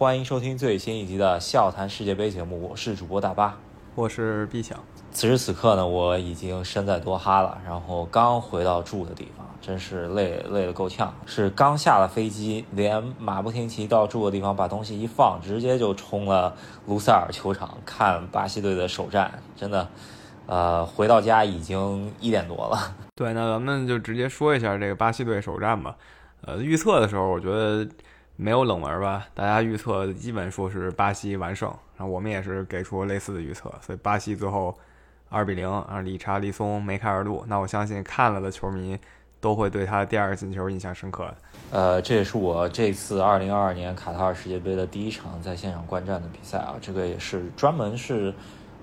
欢迎收听最新一集的《笑谈世界杯》节目，我是主播大巴，我是毕强。此时此刻呢，我已经身在多哈了，然后刚回到住的地方，真是累累得够呛。是刚下了飞机，连马不停蹄到住的地方把东西一放，直接就冲了卢塞尔球场看巴西队的首战。真的，呃，回到家已经一点多了。对，那咱们就直接说一下这个巴西队首战吧。呃，预测的时候，我觉得没有冷门吧，大家预测基本说是巴西完胜，然后我们也是给出类似的预测，所以巴西最后。二比零啊！理查利松梅开二度，那我相信看了的球迷都会对他第二个进球印象深刻。呃，这也是我这次二零二二年卡塔尔世界杯的第一场在现场观战的比赛啊！这个也是专门是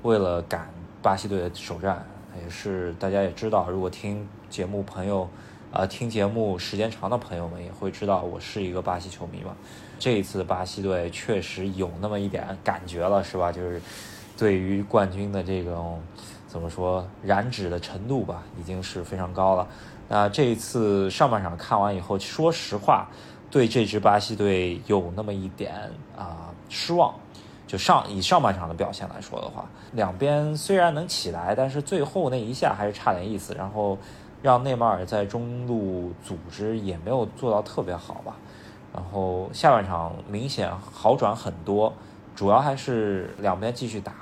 为了赶巴西队的首战，也是大家也知道，如果听节目朋友啊听节目时间长的朋友们也会知道，我是一个巴西球迷嘛。这一次巴西队确实有那么一点感觉了，是吧？就是对于冠军的这种。怎么说燃脂的程度吧，已经是非常高了。那这一次上半场看完以后，说实话，对这支巴西队有那么一点啊失望。就上以上半场的表现来说的话，两边虽然能起来，但是最后那一下还是差点意思。然后让内马尔在中路组织也没有做到特别好吧。然后下半场明显好转很多，主要还是两边继续打。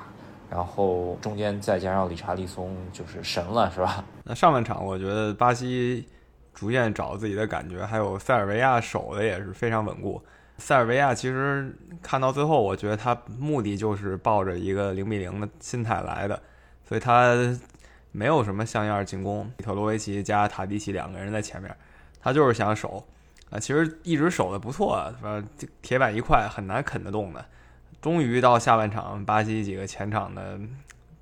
然后中间再加上理查利松，就是神了，是吧？那上半场我觉得巴西逐渐找自己的感觉，还有塞尔维亚守的也是非常稳固。塞尔维亚其实看到最后，我觉得他目的就是抱着一个零比零的心态来的，所以他没有什么像样进攻。特罗维奇加塔迪奇两个人在前面，他就是想守啊，其实一直守的不错，反正铁板一块，很难啃得动的。终于到下半场，巴西几个前场的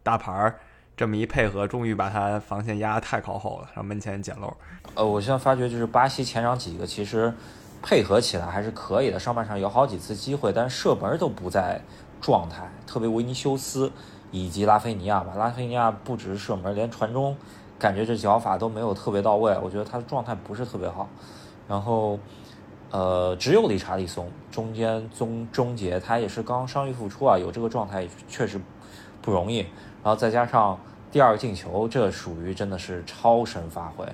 大牌儿这么一配合，终于把他防线压得太靠后了，让门前捡漏。呃，我现在发觉就是巴西前场几个其实配合起来还是可以的，上半场有好几次机会，但射门都不在状态，特别维尼修斯以及拉菲尼亚吧。拉菲尼亚不只是射门，连传中感觉这脚法都没有特别到位，我觉得他的状态不是特别好。然后。呃，只有理查利松中间终终结，他也是刚伤愈复出啊，有这个状态确实不容易。然后再加上第二个进球，这属于真的是超神发挥。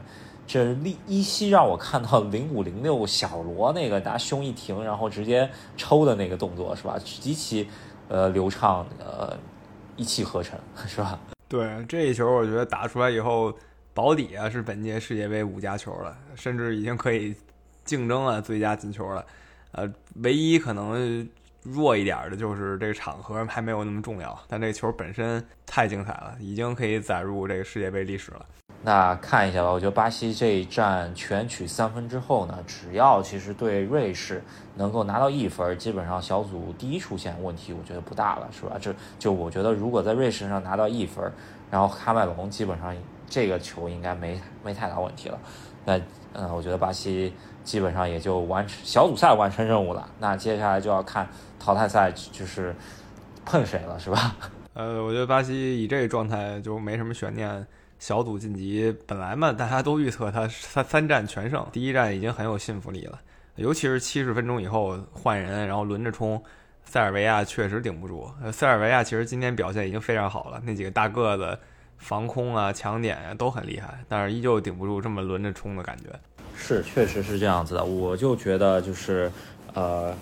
这利依稀让我看到零五零六小罗那个拿胸一停，然后直接抽的那个动作是吧？极其呃流畅，呃一气呵成 是吧？对这一球，我觉得打出来以后保底啊是本届世界杯五佳球了，甚至已经可以。竞争啊最佳进球了，呃，唯一可能弱一点的就是这个场合还没有那么重要，但这球本身太精彩了，已经可以载入这个世界杯历史了。那看一下吧，我觉得巴西这一战全取三分之后呢，只要其实对瑞士能够拿到一分，基本上小组第一出现问题，我觉得不大了，是吧？这就我觉得如果在瑞士上拿到一分，然后喀麦隆基本上这个球应该没没太大问题了。那嗯，我觉得巴西。基本上也就完成小组赛完成任务了，那接下来就要看淘汰赛就是碰谁了，是吧？呃，我觉得巴西以这个状态就没什么悬念，小组晋级本来嘛，大家都预测他三三战全胜，第一战已经很有信服力了，尤其是七十分钟以后换人，然后轮着冲，塞尔维亚确实顶不住。塞尔维亚其实今天表现已经非常好了，那几个大个子防空啊、抢点啊都很厉害，但是依旧顶不住这么轮着冲的感觉。是，确实是这样子的。我就觉得，就是，呃，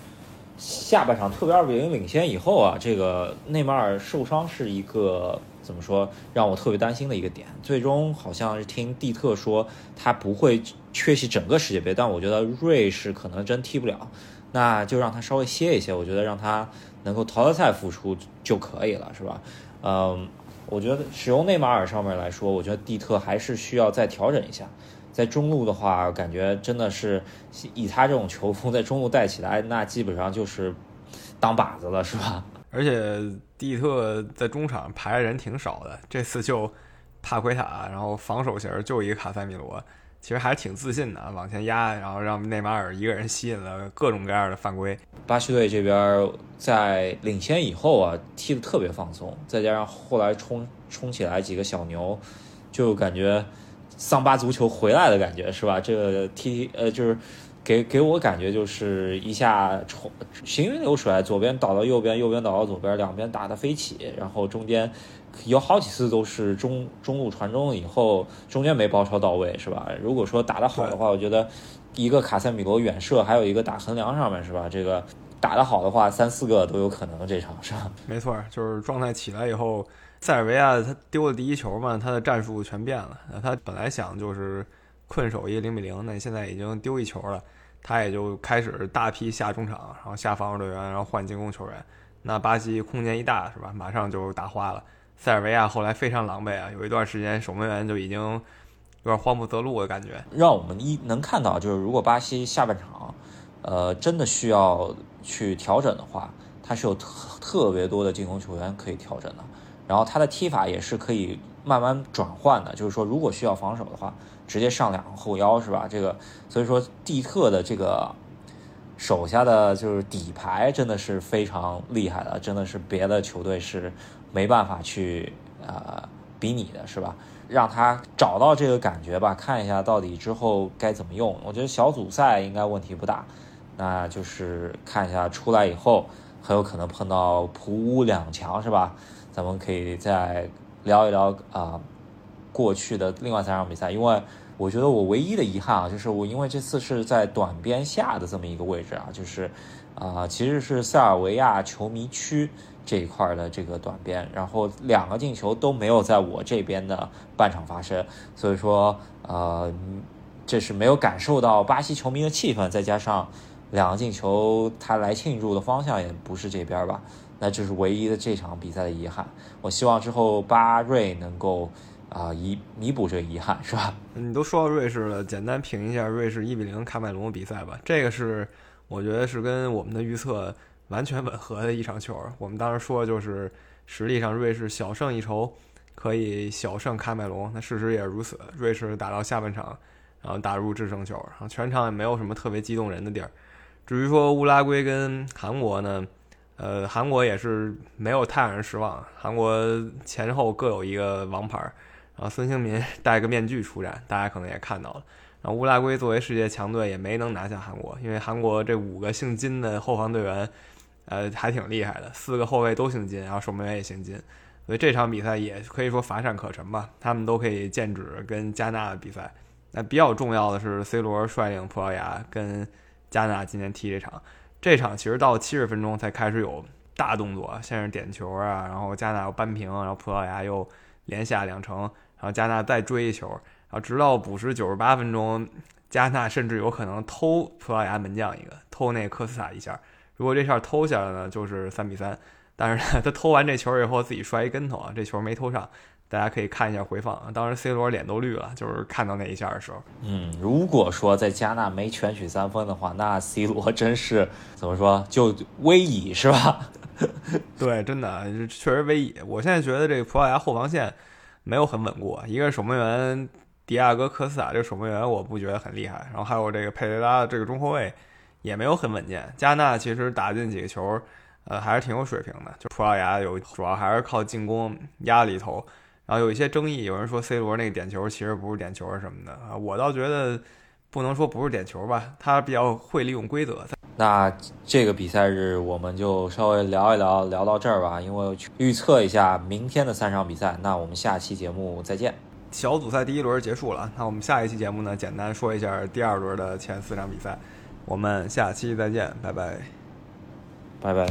下半场特别二比零领先以后啊，这个内马尔受伤是一个怎么说，让我特别担心的一个点。最终好像是听蒂特说他不会缺席整个世界杯，但我觉得瑞士可能真踢不了，那就让他稍微歇一歇。我觉得让他能够淘汰赛复出就可以了，是吧？嗯，我觉得使用内马尔上面来说，我觉得蒂特还是需要再调整一下。在中路的话，感觉真的是以他这种球风在中路带起来，那基本上就是当靶子了，是吧？而且蒂特在中场排的人挺少的，这次就帕奎塔，然后防守型就一个卡塞米罗，其实还是挺自信的，往前压，然后让内马尔一个人吸引了各种各样的犯规。巴西队这边在领先以后啊，踢得特别放松，再加上后来冲冲起来几个小牛，就感觉。桑巴足球回来的感觉是吧？这个踢呃就是给给我感觉就是一下冲行云流水，左边倒到右边，右边倒到左边，两边打得飞起，然后中间有好几次都是中中路传中以后，中间没包抄到位，是吧？如果说打得好的话，我觉得一个卡塞米罗远射，还有一个打横梁上面，是吧？这个打得好的话，三四个都有可能这场是吧？没错，就是状态起来以后，塞尔维亚他丢了第一球嘛，他的战术全变了。他本来想就是困守一个零比零，那现在已经丢一球了。他也就开始大批下中场，然后下防守队员，然后换进攻球员。那巴西空间一大，是吧？马上就打花了。塞尔维亚后来非常狼狈啊，有一段时间守门员就已经有点慌不择路的感觉。让我们一能看到，就是如果巴西下半场，呃，真的需要去调整的话，他是有特特别多的进攻球员可以调整的。然后他的踢法也是可以慢慢转换的，就是说如果需要防守的话。直接上两个后腰是吧？这个所以说蒂特的这个手下的就是底牌真的是非常厉害的，真的是别的球队是没办法去呃比拟的，是吧？让他找到这个感觉吧，看一下到底之后该怎么用。我觉得小组赛应该问题不大，那就是看一下出来以后很有可能碰到普乌两强是吧？咱们可以再聊一聊啊。过去的另外三场比赛，因为我觉得我唯一的遗憾啊，就是我因为这次是在短边下的这么一个位置啊，就是啊，其实是塞尔维亚球迷区这一块的这个短边，然后两个进球都没有在我这边的半场发生，所以说呃，这是没有感受到巴西球迷的气氛，再加上两个进球他来庆祝的方向也不是这边吧，那就是唯一的这场比赛的遗憾。我希望之后巴瑞能够。啊，以弥补这遗憾是吧？你都说到瑞士了，简单评一下瑞士一比零喀麦隆的比赛吧。这个是我觉得是跟我们的预测完全吻合的一场球。我们当时说就是实力上瑞士小胜一筹，可以小胜喀麦隆。那事实也是如此，瑞士打到下半场，然后打入制胜球，然后全场也没有什么特别激动人的地儿。至于说乌拉圭跟韩国呢，呃，韩国也是没有太让人失望，韩国前后各有一个王牌。然后孙兴民 戴个面具出战，大家可能也看到了。然后乌拉圭作为世界强队也没能拿下韩国，因为韩国这五个姓金的后防队员，呃，还挺厉害的，四个后卫都姓金，然后守门员也姓金，所以这场比赛也可以说乏善可陈吧。他们都可以剑指跟加纳的比赛。那比较重要的是，C 罗率领葡萄牙跟加纳今天踢这场，这场其实到七十分钟才开始有大动作，先是点球啊，然后加纳又扳平，然后葡萄牙又连下两城。然后加纳再追一球，然后直到补时九十八分钟，加纳甚至有可能偷葡萄牙门将一个，偷那科斯塔一下。如果这下偷下来呢，就是三比三。但是呢，他偷完这球以后自己摔一跟头啊，这球没偷上。大家可以看一下回放，当时 C 罗脸都绿了，就是看到那一下的时候。嗯，如果说在加纳没全取三分的话，那 C 罗真是怎么说就危矣是吧？对，真的确实危矣。我现在觉得这个葡萄牙后防线。没有很稳固，一个守门员迪亚哥科斯塔这个守门员我不觉得很厉害，然后还有这个佩雷拉这个中后卫也没有很稳健。加纳其实打进几个球，呃，还是挺有水平的。就葡萄牙有主要还是靠进攻压里头，然后有一些争议，有人说 C 罗那个点球其实不是点球什么的啊，我倒觉得不能说不是点球吧，他比较会利用规则。那这个比赛日我们就稍微聊一聊，聊到这儿吧。因为预测一下明天的三场比赛，那我们下期节目再见。小组赛第一轮结束了，那我们下一期节目呢，简单说一下第二轮的前四场比赛。我们下期再见，拜拜，拜拜。